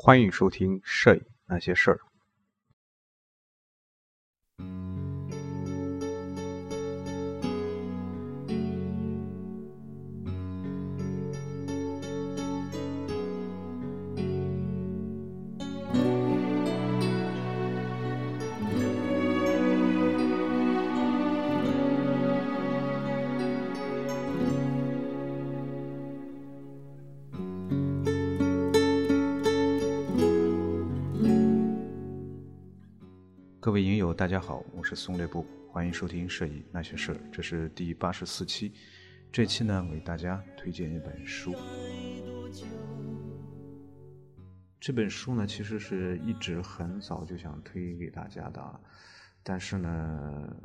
欢迎收听《摄影那些事儿》。大家好，我是松烈布，欢迎收听《摄影那些事》，这是第八十四期。这期呢，为大家推荐一本书。这本书呢，其实是一直很早就想推给大家的，但是呢，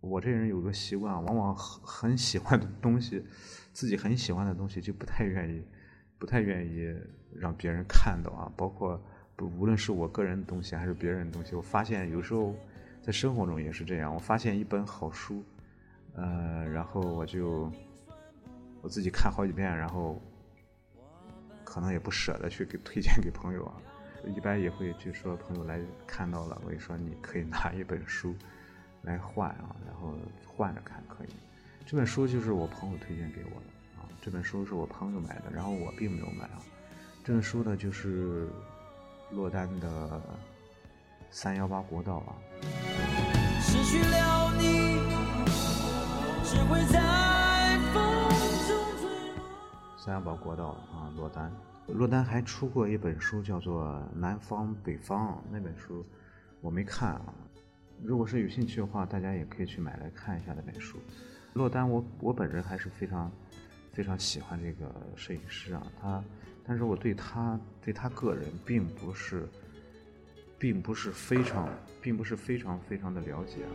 我这人有个习惯，往往很很喜欢的东西，自己很喜欢的东西，就不太愿意，不太愿意让别人看到啊，包括。不，无论是我个人的东西还是别人的东西，我发现有时候在生活中也是这样。我发现一本好书，呃，然后我就我自己看好几遍，然后可能也不舍得去给推荐给朋友啊。一般也会就说朋友来看到了，我就说你可以拿一本书来换啊，然后换着看可以。这本书就是我朋友推荐给我的啊，这本书是我朋友买的，然后我并没有买啊。这本书呢，就是。落单的三幺八国道啊。失去了你，只会在风中坠落。三幺八国道啊，落单。落单还出过一本书，叫做《南方北方》，那本书我没看啊。如果是有兴趣的话，大家也可以去买来看一下那本书。落单，我我本人还是非常非常喜欢这个摄影师啊，他。但是我对他对他个人并不是，并不是非常，并不是非常非常的了解啊。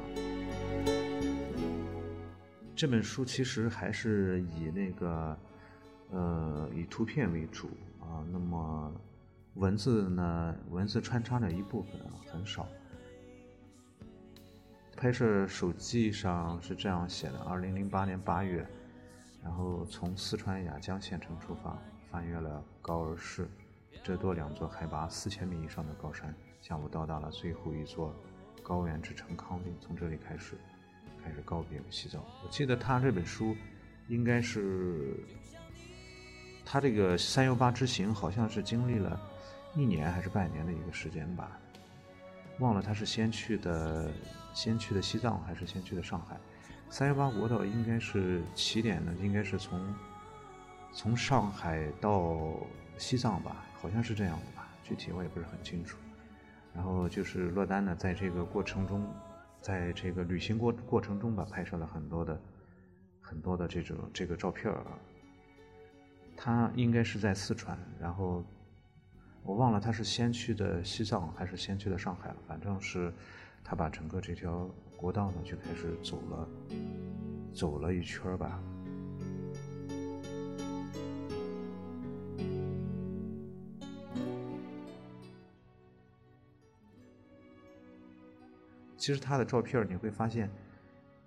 这本书其实还是以那个，呃，以图片为主啊。那么文字呢，文字穿插着一部分啊，很少。拍摄手记上是这样写的：二零零八年八月，然后从四川雅江县城出发。翻越了高尔市、这多两座海拔四千米以上的高山，下午到达了最后一座高原之城康定。从这里开始，开始告别了西藏。我记得他这本书，应该是他这个三幺八之行，好像是经历了一年还是半年的一个时间吧。忘了他是先去的先去的西藏，还是先去的上海。三幺八国道应该是起点呢，应该是从。从上海到西藏吧，好像是这样的吧，具体我也不是很清楚。然后就是落单呢，在这个过程中，在这个旅行过过程中吧，拍摄了很多的很多的这种这个照片啊。他应该是在四川，然后我忘了他是先去的西藏还是先去的上海了，反正是他把整个这条国道呢就开始走了，走了一圈吧。其实他的照片你会发现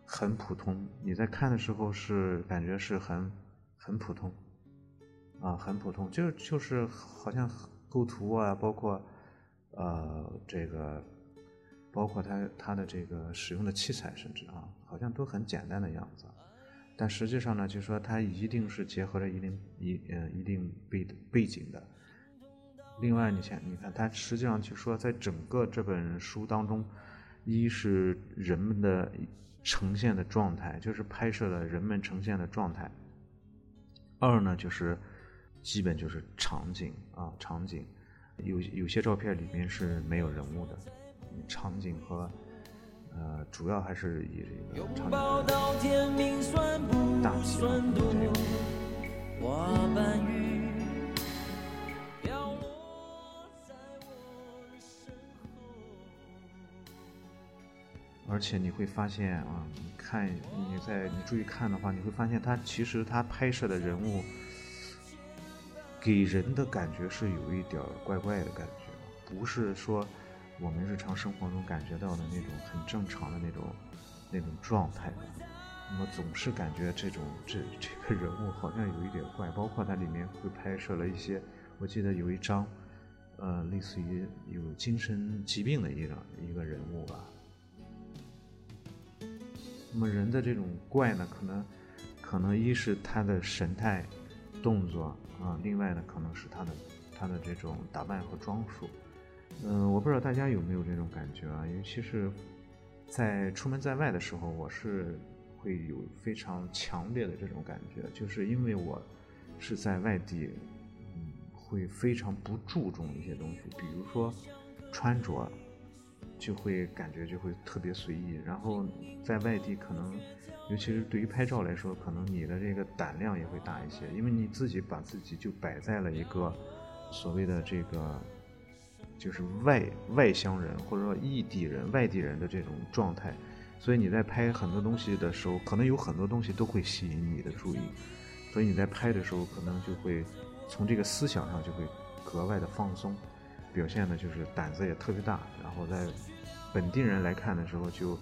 很普通，你在看的时候是感觉是很很普通，啊，很普通，就就是好像构图啊，包括呃这个，包括他他的这个使用的器材，甚至啊，好像都很简单的样子。但实际上呢，就说它一定是结合了一定一呃一定背背景的。另外，你想，你看它实际上就说在整个这本书当中。一是人们的呈现的状态，就是拍摄了人们呈现的状态。二呢，就是基本就是场景啊，场景。有有些照片里面是没有人物的，场景和呃，主要还是以这个场景大气这而且你会发现啊，你看你在你注意看的话，你会发现他其实他拍摄的人物给人的感觉是有一点怪怪的感觉，不是说我们日常生活中感觉到的那种很正常的那种那种状态。那么总是感觉这种这这个人物好像有一点怪，包括它里面会拍摄了一些，我记得有一张呃，类似于有精神疾病的一个一个人物吧。那么人的这种怪呢，可能可能一是他的神态、动作啊，另外呢，可能是他的他的这种打扮和装束。嗯，我不知道大家有没有这种感觉啊？尤其是在出门在外的时候，我是会有非常强烈的这种感觉，就是因为我是在外地，嗯，会非常不注重一些东西，比如说穿着。就会感觉就会特别随意，然后在外地可能，尤其是对于拍照来说，可能你的这个胆量也会大一些，因为你自己把自己就摆在了一个所谓的这个就是外外乡人或者说异地人、外地人的这种状态，所以你在拍很多东西的时候，可能有很多东西都会吸引你的注意，所以你在拍的时候，可能就会从这个思想上就会格外的放松。表现的就是胆子也特别大，然后在本地人来看的时候，就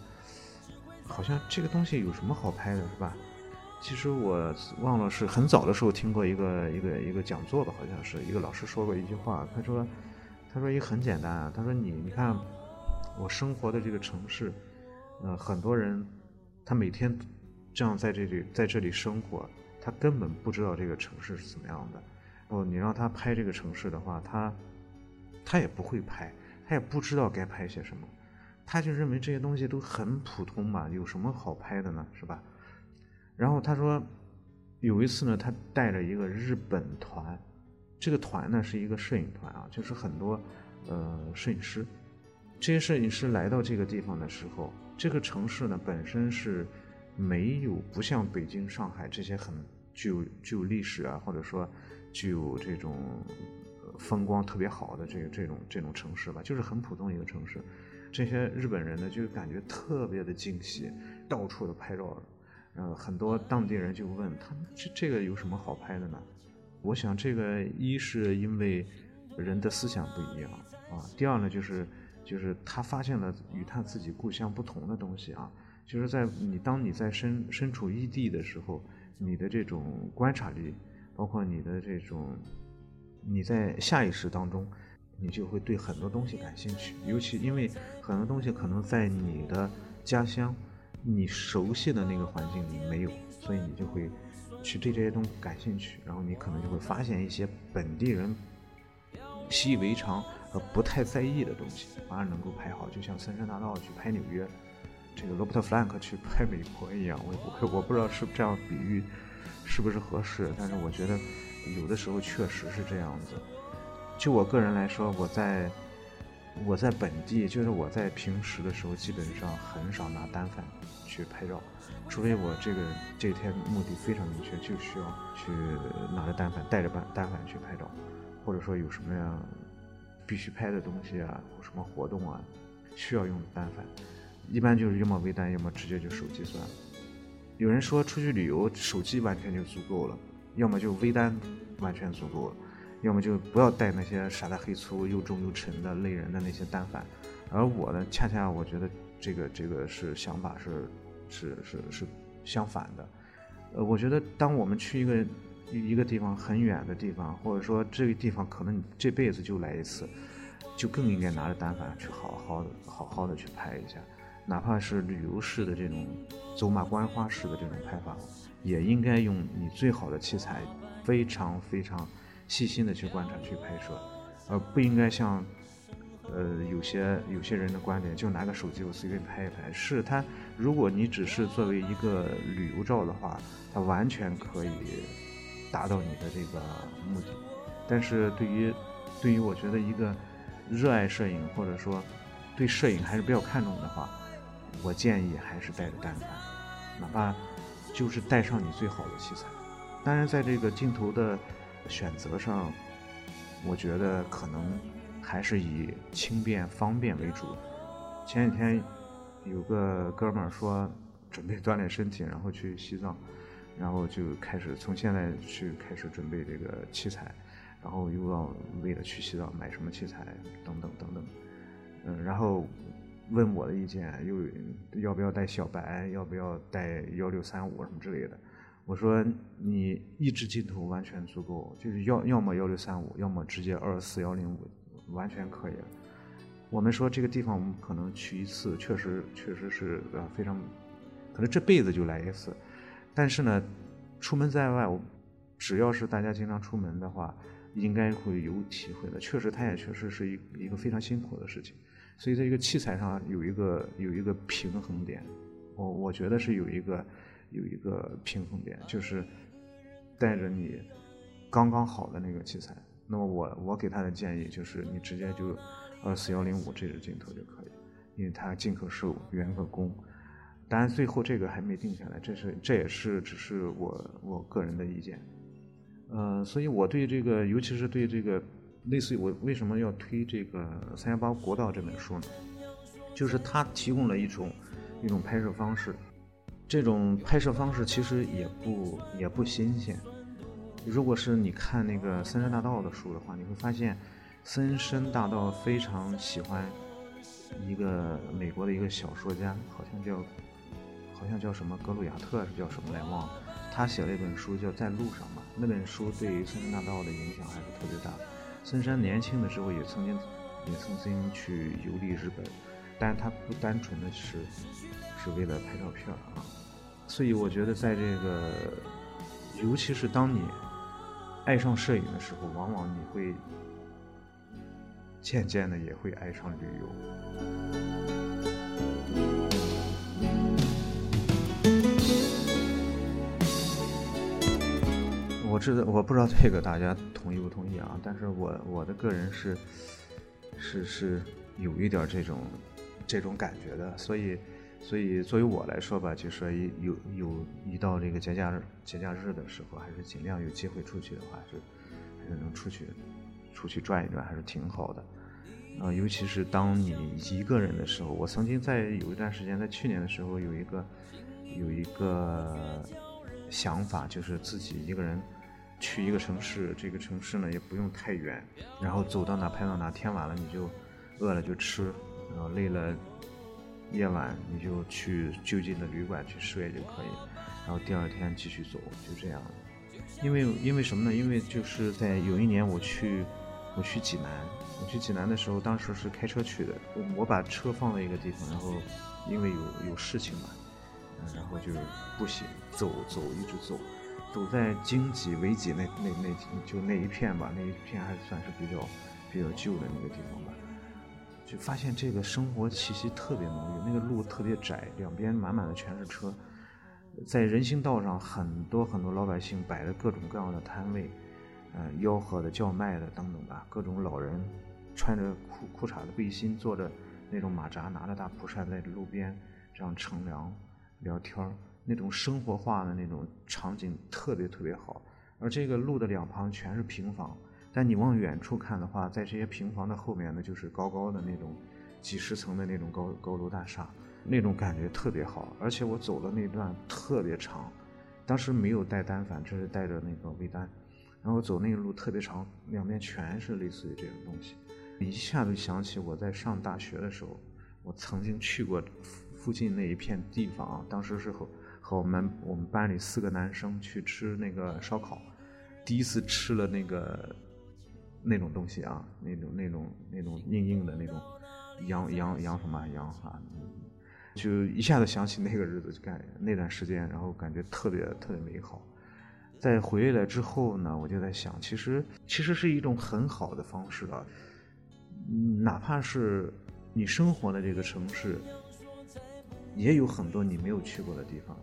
好像这个东西有什么好拍的，是吧？其实我忘了是很早的时候听过一个一个一个讲座吧，好像是一个老师说过一句话，他说他说也很简单啊，他说你你看我生活的这个城市，呃，很多人他每天这样在这里在这里生活，他根本不知道这个城市是怎么样的。哦，你让他拍这个城市的话，他他也不会拍，他也不知道该拍些什么，他就认为这些东西都很普通嘛，有什么好拍的呢，是吧？然后他说，有一次呢，他带着一个日本团，这个团呢是一个摄影团啊，就是很多呃摄影师，这些摄影师来到这个地方的时候，这个城市呢本身是没有不像北京、上海这些很具有具有历史啊，或者说具有这种。风光特别好的这个这种这种城市吧，就是很普通一个城市。这些日本人呢，就感觉特别的惊喜，到处的拍照。呃，很多当地人就问他们：“这这个有什么好拍的呢？”我想，这个一是因为人的思想不一样啊，第二呢，就是就是他发现了与他自己故乡不同的东西啊。就是在你当你在身身处异地的时候，你的这种观察力，包括你的这种。你在下意识当中，你就会对很多东西感兴趣，尤其因为很多东西可能在你的家乡，你熟悉的那个环境里没有，所以你就会去对这些东西感兴趣，然后你可能就会发现一些本地人习以为常和不太在意的东西，反而能够拍好，就像森山大道去拍纽约，这个罗伯特·弗兰克去拍美国一样。我我我不知道是这样比喻是不是合适，但是我觉得。有的时候确实是这样子。就我个人来说，我在我在本地，就是我在平时的时候，基本上很少拿单反去拍照，除非我这个这天目的非常明确，就需要去拿着单反，带着单单反去拍照，或者说有什么样必须拍的东西啊，有什么活动啊，需要用单反，一般就是要么微单，要么直接就手机算了。有人说出去旅游，手机完全就足够了。要么就微单完全足够了，要么就不要带那些傻大黑粗又重又沉的累人的那些单反。而我呢，恰恰我觉得这个这个是想法是是是是相反的。呃，我觉得当我们去一个一个地方很远的地方，或者说这个地方可能你这辈子就来一次，就更应该拿着单反去好好的好好的去拍一下，哪怕是旅游式的这种走马观花式的这种拍法。也应该用你最好的器材，非常非常细心的去观察去拍摄，而不应该像，呃，有些有些人的观点，就拿个手机我随便拍一拍。是他，如果你只是作为一个旅游照的话，它完全可以达到你的这个目的。但是对于对于我觉得一个热爱摄影或者说对摄影还是比较看重的话，我建议还是带着单反，哪怕。就是带上你最好的器材，当然在这个镜头的选择上，我觉得可能还是以轻便方便为主。前几天有个哥们儿说准备锻炼身体，然后去西藏，然后就开始从现在去开始准备这个器材，然后又要为了去西藏买什么器材等等等等，嗯，然后。问我的意见，又要不要带小白，要不要带幺六三五什么之类的？我说你一支镜头完全足够，就是要要么幺六三五，要么直接二四幺零五完全可以。我们说这个地方我们可能去一次，确实确实是呃非常，可能这辈子就来一次。但是呢，出门在外，只要是大家经常出门的话，应该会有体会的。确实，它也确实是一一个非常辛苦的事情。所以在一个器材上有一个有一个平衡点，我我觉得是有一个有一个平衡点，就是带着你刚刚好的那个器材。那么我我给他的建议就是你直接就。二四幺零五这支镜头就可以，因为它进可收，远可攻。当然，最后这个还没定下来，这是这也是只是我我个人的意见。呃，所以我对这个，尤其是对这个，类似于我为什么要推这个《三幺八国道》这本书呢？就是它提供了一种一种拍摄方式，这种拍摄方式其实也不也不新鲜。如果是你看那个《森山大道》的书的话，你会发现。森山大道非常喜欢一个美国的一个小说家，好像叫好像叫什么格鲁亚特是叫什么来忘了。他写了一本书叫《在路上》嘛，那本书对于森山大道的影响还是特别大。森山年轻的时候也曾经也曾经去游历日本，但是他不单纯的是是为了拍照片啊。所以我觉得在这个，尤其是当你爱上摄影的时候，往往你会。渐渐的也会爱上旅游。我知道，我不知道这个大家同意不同意啊？但是我我的个人是是是有一点这种这种感觉的，所以所以作为我来说吧，就说有有一到这个节假日节假日的时候，还是尽量有机会出去的话，是还是能出去。出去转一转还是挺好的，啊，尤其是当你一个人的时候。我曾经在有一段时间，在去年的时候，有一个有一个想法，就是自己一个人去一个城市，这个城市呢也不用太远，然后走到哪拍到哪，天晚了你就饿了就吃，然后累了夜晚你就去就近的旅馆去睡就可以，然后第二天继续走，就这样。因为因为什么呢？因为就是在有一年我去。我去济南，我去济南的时候，当时是开车去的。我我把车放在一个地方，然后因为有有事情嘛，然后就步行走走一直走，走在京畿维济那那那就那一片吧，那一片还算是比较比较旧的那个地方吧，就发现这个生活气息特别浓郁，那个路特别窄，两边满满的全是车，在人行道上很多很多老百姓摆着各种各样的摊位。嗯，吆喝的、叫卖的等等吧，各种老人穿着裤裤衩的背心，坐着那种马扎，拿着大蒲扇在路边这样乘凉聊天，那种生活化的那种场景特别特别好。而这个路的两旁全是平房，但你往远处看的话，在这些平房的后面呢，就是高高的那种几十层的那种高高楼大厦，那种感觉特别好。而且我走的那段特别长，当时没有带单反，只是带着那个微单。然后走那个路特别长，两边全是类似于这种东西，一下子想起我在上大学的时候，我曾经去过附近那一片地方。当时是和和我们我们班里四个男生去吃那个烧烤，第一次吃了那个那种东西啊，那种那种那种硬硬的那种羊羊羊什么羊啊，就一下子想起那个日子，就感那段时间，然后感觉特别特别美好。在回来之后呢，我就在想，其实其实是一种很好的方式啊。哪怕是你生活的这个城市，也有很多你没有去过的地方，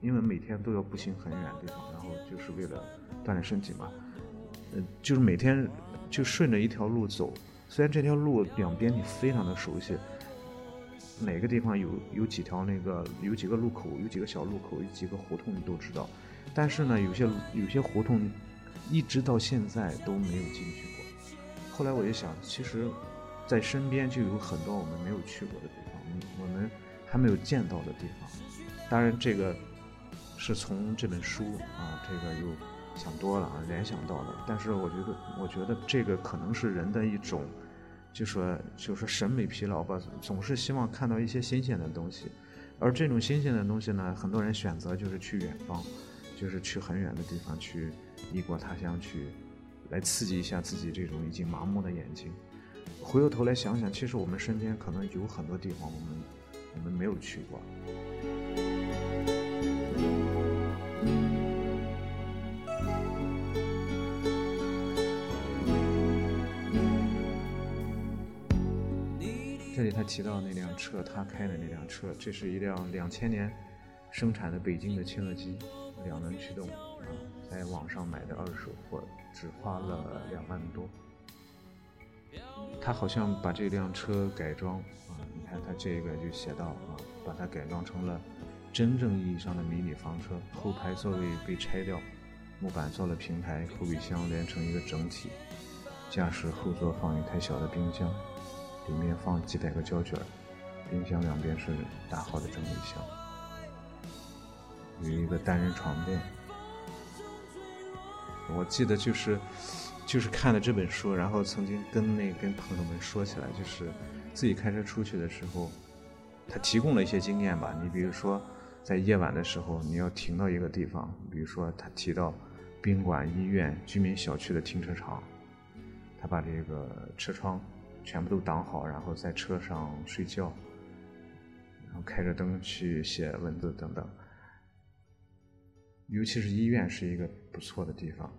因为每天都要步行很远的地方，然后就是为了锻炼身体嘛。呃，就是每天就顺着一条路走，虽然这条路两边你非常的熟悉，哪个地方有有几条那个有几个路口，有几个小路口，有几个胡同你都知道。但是呢，有些有些胡同，一直到现在都没有进去过。后来我就想，其实，在身边就有很多我们没有去过的地方，我们还没有见到的地方。当然，这个是从这本书啊，这个又想多了啊，联想到的。但是我觉得，我觉得这个可能是人的一种，就说就说审美疲劳吧，总是希望看到一些新鲜的东西。而这种新鲜的东西呢，很多人选择就是去远方。就是去很远的地方，去异国他乡去，来刺激一下自己这种已经麻木的眼睛。回过头来想想，其实我们身边可能有很多地方我们我们没有去过。提到那辆车，他开的那辆车，这是一辆两千年生产的北京的切诺基，两轮驱动，啊，在网上买的二手货，只花了两万多。他好像把这辆车改装啊，你看他这个就写到啊，把它改装成了真正意义上的迷你房车，后排座位被拆掉，木板做了平台，后备箱连成一个整体，驾驶后座放一台小的冰箱。里面放几百个胶卷，冰箱两边是大号的整理箱，有一个单人床垫。我记得就是就是看了这本书，然后曾经跟那跟朋友们说起来，就是自己开车出去的时候，他提供了一些经验吧。你比如说在夜晚的时候，你要停到一个地方，比如说他提到宾馆、医院、居民小区的停车场，他把这个车窗。全部都挡好，然后在车上睡觉，然后开着灯去写文字等等。尤其是医院是一个不错的地方。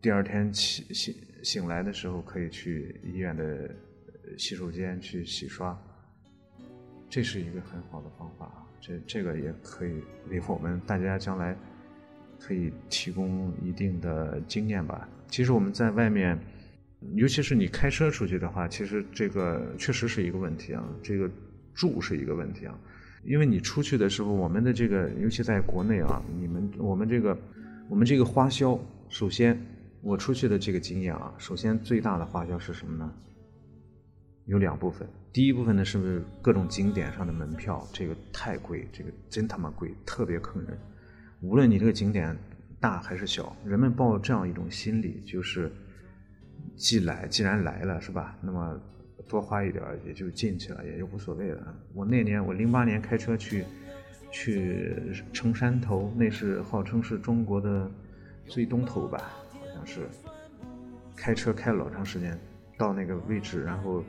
第二天起醒醒来的时候，可以去医院的洗手间去洗刷，这是一个很好的方法。这这个也可以为我们大家将来可以提供一定的经验吧。其实我们在外面。尤其是你开车出去的话，其实这个确实是一个问题啊。这个住是一个问题啊，因为你出去的时候，我们的这个，尤其在国内啊，你们我们这个，我们这个花销，首先我出去的这个经验啊，首先最大的花销是什么呢？有两部分，第一部分呢是不是各种景点上的门票，这个太贵，这个真他妈贵，特别坑人。无论你这个景点大还是小，人们抱这样一种心理，就是。既来，既然来了，是吧？那么多花一点也就进去了，也就无所谓了。我那年，我零八年开车去去城山头，那是号称是中国的最东头吧，好像是。开车开了老长时间，到那个位置，然后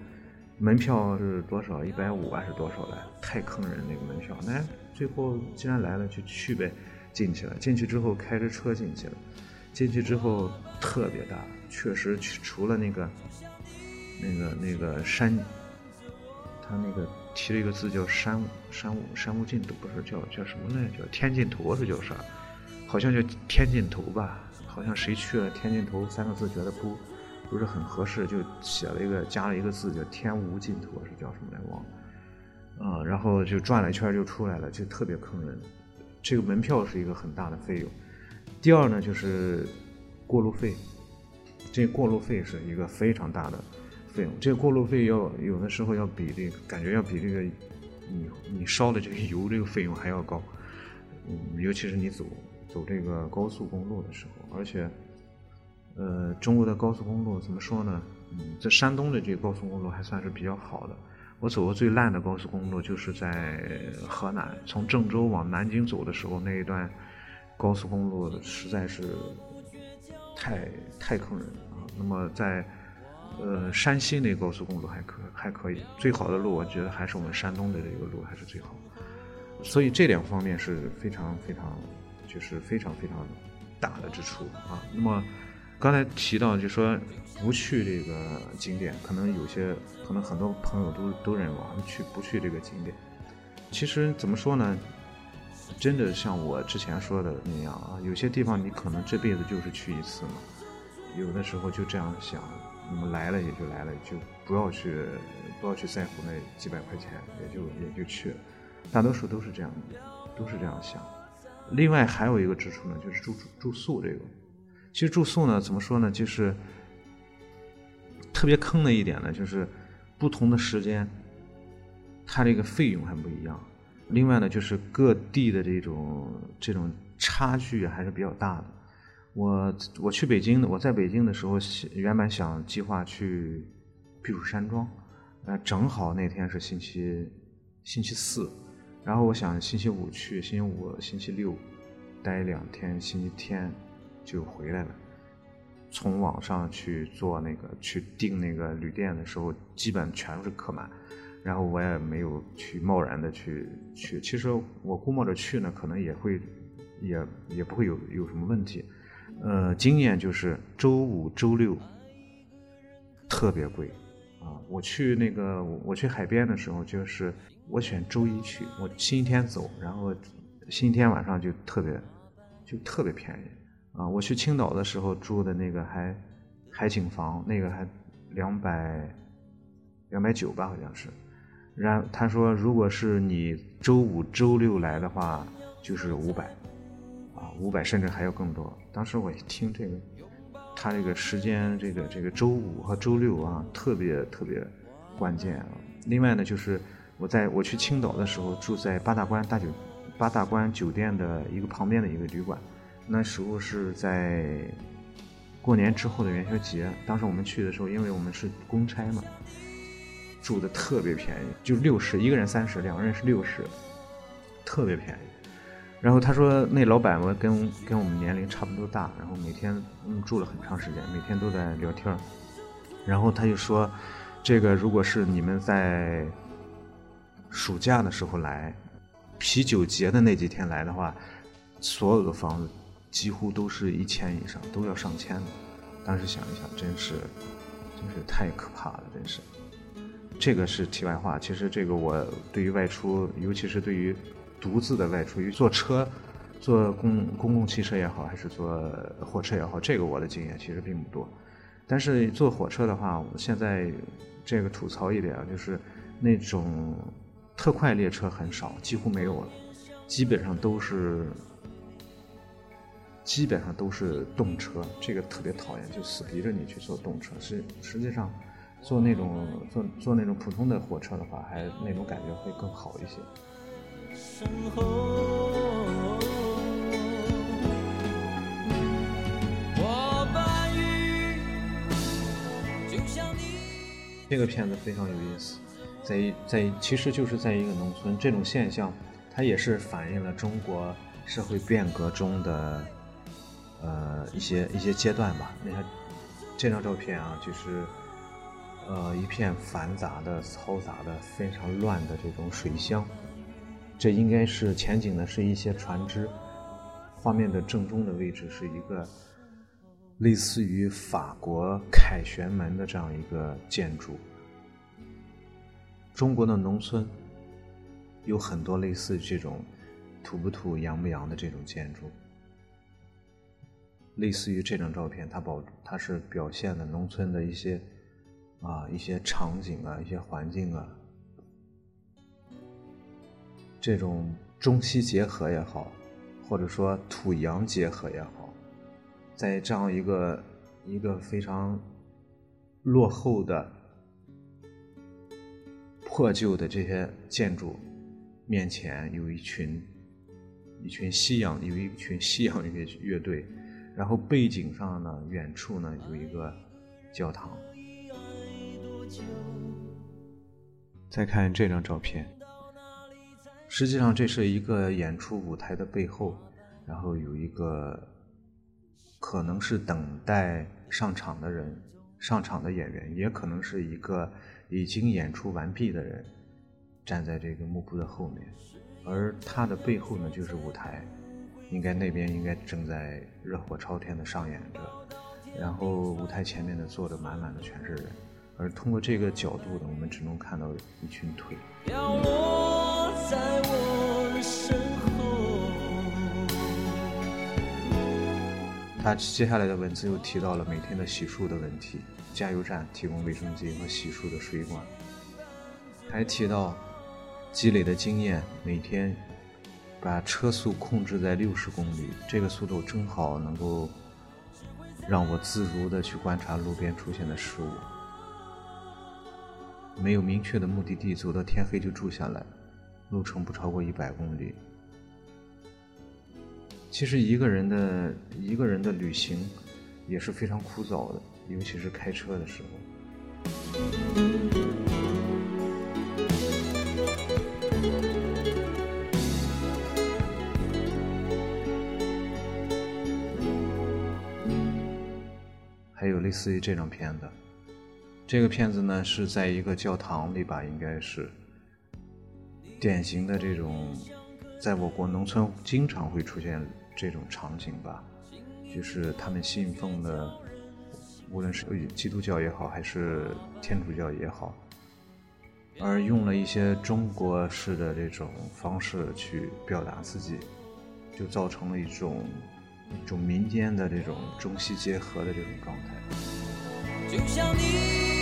门票是多少？一百五还是多少来？太坑人那个门票。那最后既然来了，就去呗，进去了。进去之后开着车进去了，进去之后特别大。确实，除了那个、那个、那个山，他那个提了一个字叫“山山山无尽头”，不是叫叫什么来？叫天尽头是叫啥？好像叫天尽头吧？好像谁去了天尽头三个字觉得不不是很合适，就写了一个加了一个字叫天无尽头，是叫什么来忘了？嗯，然后就转了一圈就出来了，就特别坑人。这个门票是一个很大的费用。第二呢，就是过路费。这过路费是一个非常大的费用，这过路费要有的时候要比这个感觉要比这个你你烧的这个油这个费用还要高，嗯，尤其是你走走这个高速公路的时候，而且，呃，中国的高速公路怎么说呢？嗯，在山东的这个高速公路还算是比较好的。我走过最烂的高速公路就是在河南，从郑州往南京走的时候那一段高速公路实在是。太太坑人啊！那么在呃山西那高速公路还可还可以，最好的路我觉得还是我们山东的这个路还是最好，所以这两方面是非常非常就是非常非常大的支出啊。那么刚才提到就说不去这个景点，可能有些可能很多朋友都都认为啊去不去这个景点，其实怎么说呢？真的像我之前说的那样啊，有些地方你可能这辈子就是去一次嘛，有的时候就这样想，那么来了也就来了，就不要去不要去在乎那几百块钱，也就也就去了，大多数都是这样，都是这样想。另外还有一个支出呢，就是住住宿这个，其实住宿呢怎么说呢，就是特别坑的一点呢，就是不同的时间，它这个费用还不一样。另外呢，就是各地的这种这种差距还是比较大的。我我去北京的，我在北京的时候，原本想计划去避暑山庄，呃，正好那天是星期星期四，然后我想星期五去，星期五、星期六待两天，星期天就回来了。从网上去做那个去订那个旅店的时候，基本全是客满，然后我也没有去贸然的去去。其实我估摸着去呢，可能也会也也不会有有什么问题。呃，经验就是周五、周六特别贵啊！我去那个我去海边的时候，就是我选周一去，我星期天走，然后星期天晚上就特别就特别便宜。啊，我去青岛的时候住的那个还海景房，那个还两百两百九吧，好像是。然他说，如果是你周五、周六来的话，就是五百，啊，五百甚至还要更多。当时我一听这个，他这个时间，这个这个周五和周六啊，特别特别关键啊。另外呢，就是我在我去青岛的时候住在八大关大酒八大关酒店的一个旁边的一个旅馆。那时候是在过年之后的元宵节，当时我们去的时候，因为我们是公差嘛，住的特别便宜，就六十，一个人三十，两个人是六十，特别便宜。然后他说，那老板嘛跟跟我们年龄差不多大，然后每天嗯住了很长时间，每天都在聊天然后他就说，这个如果是你们在暑假的时候来，啤酒节的那几天来的话，所有的房子。几乎都是一千以上，都要上千的。当时想一想，真是，真是太可怕了，真是。这个是题外话。其实这个我对于外出，尤其是对于独自的外出，于坐车、坐公公共汽车也好，还是坐火车也好，这个我的经验其实并不多。但是坐火车的话，我现在这个吐槽一点啊，就是那种特快列车很少，几乎没有了，基本上都是。基本上都是动车，这个特别讨厌，就死逼着你去坐动车。实实际上，坐那种坐坐那种普通的火车的话，还那种感觉会更好一些。这个片子非常有意思，在在其实就是在一个农村，这种现象它也是反映了中国社会变革中的。呃，一些一些阶段吧。你看这张照片啊，就是呃一片繁杂的、嘈杂的、非常乱的这种水乡。这应该是前景呢，是一些船只。画面的正中的位置是一个类似于法国凯旋门的这样一个建筑。中国的农村有很多类似这种土不土、洋不洋的这种建筑。类似于这张照片，它保它是表现的农村的一些啊一些场景啊一些环境啊，这种中西结合也好，或者说土洋结合也好，在这样一个一个非常落后的破旧的这些建筑面前，有一群一群西洋有一群西洋乐乐队。然后背景上呢，远处呢有一个教堂。再看这张照片，实际上这是一个演出舞台的背后，然后有一个可能是等待上场的人，上场的演员，也可能是一个已经演出完毕的人，站在这个幕布的后面，而他的背后呢就是舞台。应该那边应该正在热火朝天的上演着，然后舞台前面呢坐着满满的全是人，而通过这个角度呢，我们只能看到一群腿。他接下来的文字又提到了每天的洗漱的问题，加油站提供卫生巾和洗漱的水管，还提到积累的经验，每天。把车速控制在六十公里，这个速度正好能够让我自如的去观察路边出现的事物。没有明确的目的地，走到天黑就住下来，路程不超过一百公里。其实一个人的一个人的旅行也是非常枯燥的，尤其是开车的时候。还有类似于这种片子。这个片子呢是在一个教堂里吧，应该是典型的这种，在我国农村经常会出现这种场景吧，就是他们信奉的，无论是基督教也好，还是天主教也好，而用了一些中国式的这种方式去表达自己，就造成了一种一种民间的这种中西结合的这种状态。就像你。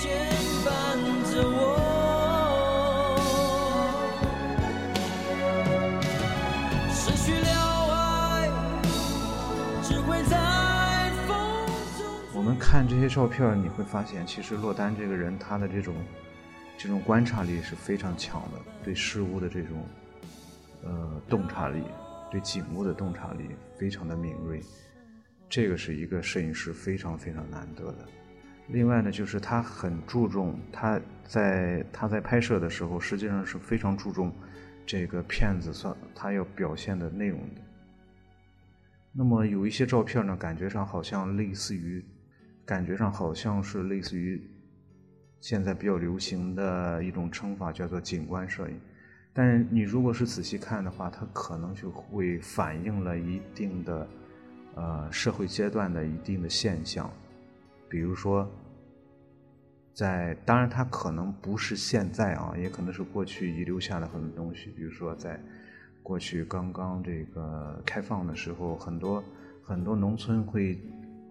牵绊着我。我们看这些照片，你会发现，其实落单这个人，他的这种这种观察力是非常强的，对事物的这种呃洞察力，对景物的洞察力非常的敏锐。这个是一个摄影师非常非常难得的。另外呢，就是他很注重他在他在拍摄的时候，实际上是非常注重这个片子所他要表现的内容的。那么有一些照片呢，感觉上好像类似于，感觉上好像是类似于现在比较流行的一种称法，叫做景观摄影。但是你如果是仔细看的话，它可能就会反映了一定的呃社会阶段的一定的现象。比如说，在当然，它可能不是现在啊，也可能是过去遗留下的很多东西。比如说，在过去刚刚这个开放的时候，很多很多农村会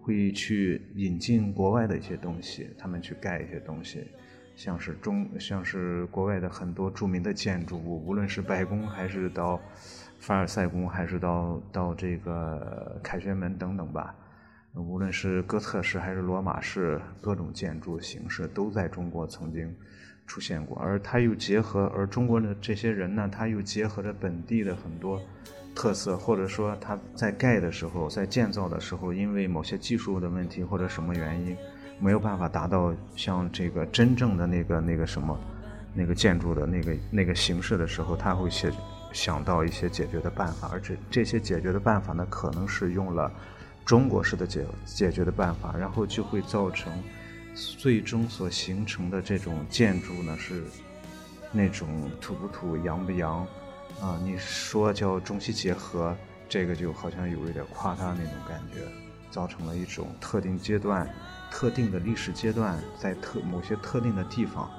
会去引进国外的一些东西，他们去盖一些东西，像是中像是国外的很多著名的建筑物，无论是白宫还是到凡尔赛宫，还是到到这个凯旋门等等吧。无论是哥特式还是罗马式，各种建筑形式都在中国曾经出现过。而它又结合，而中国的这些人呢，他又结合着本地的很多特色，或者说他在盖的时候，在建造的时候，因为某些技术的问题或者什么原因，没有办法达到像这个真正的那个那个什么那个建筑的那个那个形式的时候，他会想想到一些解决的办法，而且这些解决的办法呢，可能是用了。中国式的解解决的办法，然后就会造成最终所形成的这种建筑呢是那种土不土、洋不洋啊？你说叫中西结合，这个就好像有一点夸大那种感觉，造成了一种特定阶段、特定的历史阶段，在特某些特定的地方，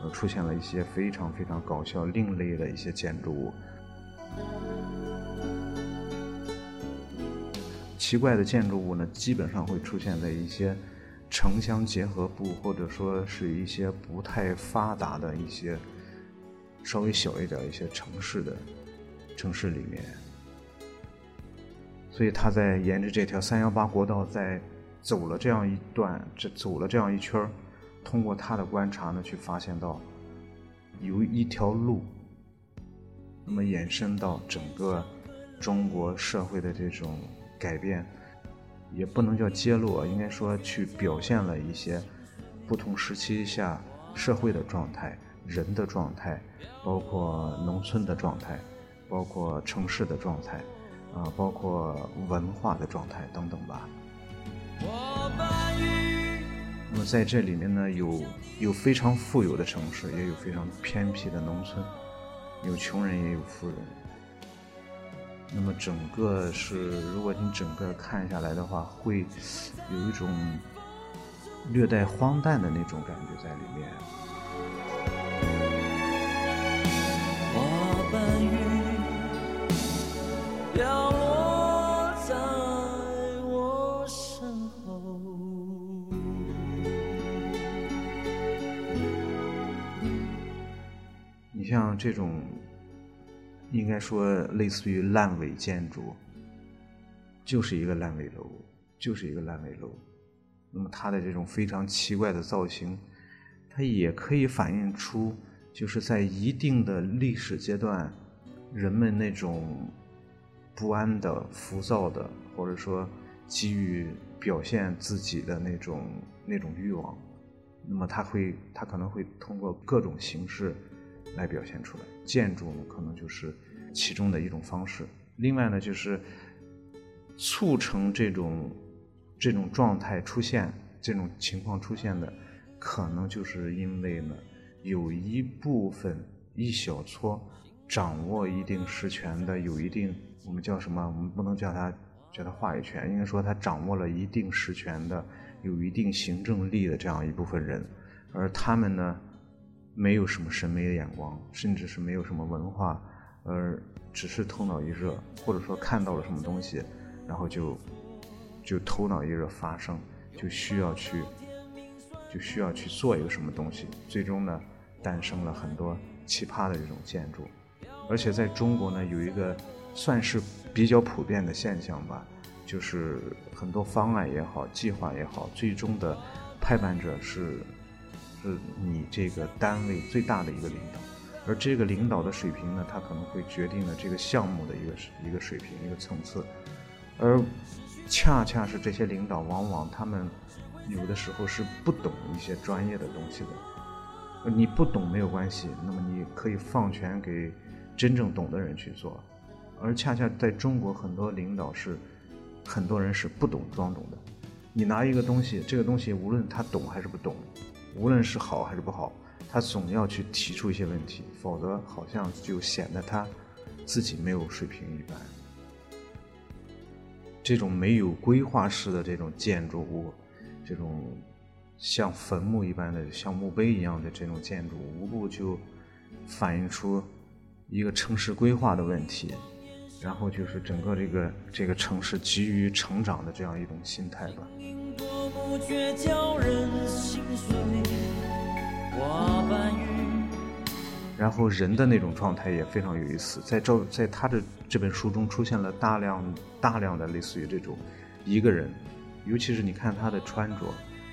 呃，出现了一些非常非常搞笑、另类的一些建筑物。奇怪的建筑物呢，基本上会出现在一些城乡结合部，或者说是一些不太发达的一些稍微小一点一些城市的城市里面。所以他在沿着这条三幺八国道，在走了这样一段，这走了这样一圈通过他的观察呢，去发现到有一条路，那么延伸到整个中国社会的这种。改变，也不能叫揭露，应该说去表现了一些不同时期下社会的状态、人的状态，包括农村的状态，包括城市的状态，啊，包括文化的状态等等吧。那么在这里面呢，有有非常富有的城市，也有非常偏僻的农村，有穷人也有富人。那么整个是，如果你整个看下来的话，会有一种略带荒诞的那种感觉在里面。花瓣雨飘落在我身后你像这种。应该说，类似于烂尾建筑，就是一个烂尾楼，就是一个烂尾楼。那么它的这种非常奇怪的造型，它也可以反映出，就是在一定的历史阶段，人们那种不安的、浮躁的，或者说急于表现自己的那种那种欲望。那么它会，它可能会通过各种形式。来表现出来，建筑呢可能就是其中的一种方式。另外呢，就是促成这种这种状态出现，这种情况出现的，可能就是因为呢，有一部分一小撮掌握一定实权的，有一定我们叫什么？我们不能叫他叫他话语权，应该说他掌握了一定实权的，有一定行政力的这样一部分人，而他们呢，没有什么审美的眼光，甚至是没有什么文化，而只是头脑一热，或者说看到了什么东西，然后就。就头脑一热发生，就需要去，就需要去做一个什么东西，最终呢，诞生了很多奇葩的这种建筑，而且在中国呢，有一个算是比较普遍的现象吧，就是很多方案也好，计划也好，最终的拍板者是是你这个单位最大的一个领导，而这个领导的水平呢，他可能会决定了这个项目的一个一个水平一个层次，而。恰恰是这些领导，往往他们有的时候是不懂一些专业的东西的。你不懂没有关系，那么你可以放权给真正懂的人去做。而恰恰在中国，很多领导是很多人是不懂装懂的。你拿一个东西，这个东西无论他懂还是不懂，无论是好还是不好，他总要去提出一些问题，否则好像就显得他自己没有水平一般。这种没有规划式的这种建筑物，这种像坟墓一般的、像墓碑一样的这种建筑，无不就反映出一个城市规划的问题，然后就是整个这个这个城市急于成长的这样一种心态吧。然后人的那种状态也非常有意思，在这在他的这本书中出现了大量大量的类似于这种一个人，尤其是你看他的穿着，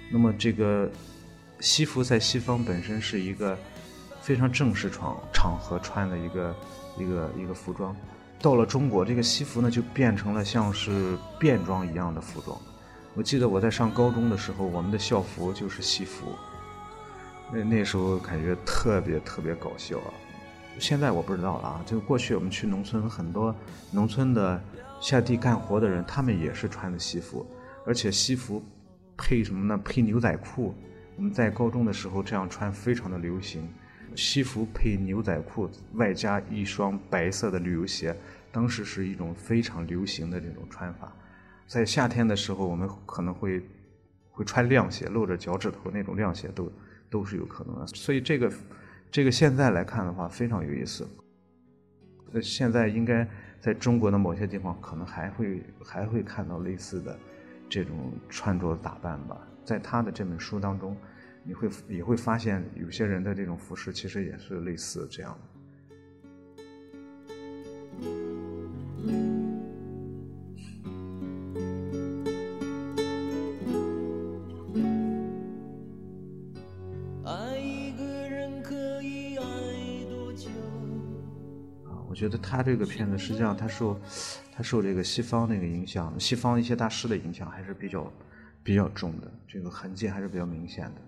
那么这个西服在西方本身是一个非常正式场场合穿的一个一个一个服装，到了中国，这个西服呢就变成了像是便装一样的服装。我记得我在上高中的时候，我们的校服就是西服。那那时候感觉特别特别搞笑啊！现在我不知道了啊。就过去我们去农村，很多农村的下地干活的人，他们也是穿的西服，而且西服配什么呢？配牛仔裤。我们在高中的时候这样穿非常的流行，西服配牛仔裤，外加一双白色的旅游鞋，当时是一种非常流行的这种穿法。在夏天的时候，我们可能会会穿凉鞋，露着脚趾头那种凉鞋都。都是有可能的，所以这个，这个现在来看的话非常有意思。呃，现在应该在中国的某些地方可能还会还会看到类似的这种穿着打扮吧。在他的这本书当中，你会也会发现有些人的这种服饰其实也是类似这样的。我觉得他这个片子实际上他受他受这个西方那个影响，西方一些大师的影响还是比较比较重的，这个痕迹还是比较明显的。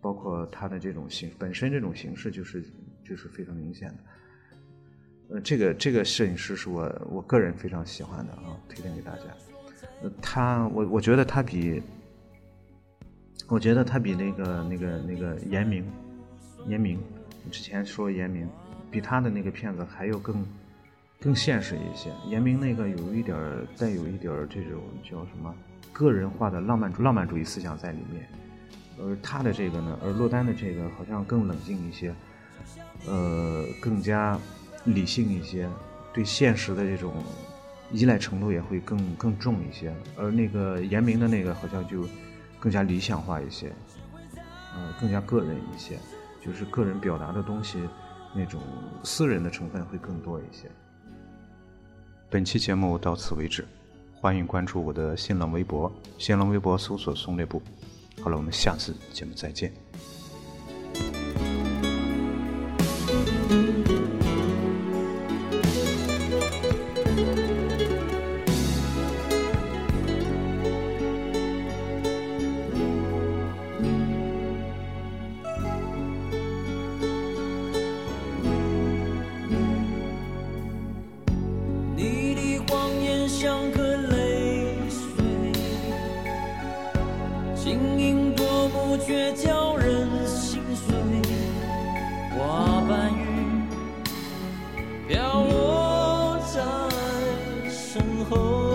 包括他的这种形本身这种形式就是就是非常明显的。呃，这个这个摄影师是我我个人非常喜欢的啊，推荐给大家。他我我觉得他比我觉得他比那个那个那个严明严明之前说严明。比他的那个片子还要更更现实一些。严明那个有一点儿带有一点儿这种叫什么个人化的浪漫主浪漫主义思想在里面，而他的这个呢，而洛丹的这个好像更冷静一些，呃，更加理性一些，对现实的这种依赖程度也会更更重一些。而那个严明的那个好像就更加理想化一些，呃，更加个人一些，就是个人表达的东西。那种私人的成分会更多一些。本期节目到此为止，欢迎关注我的新浪微博，新浪微博搜索“松列布”。好了，我们下次节目再见。晶莹夺目却叫人心碎花瓣雨飘落在身后。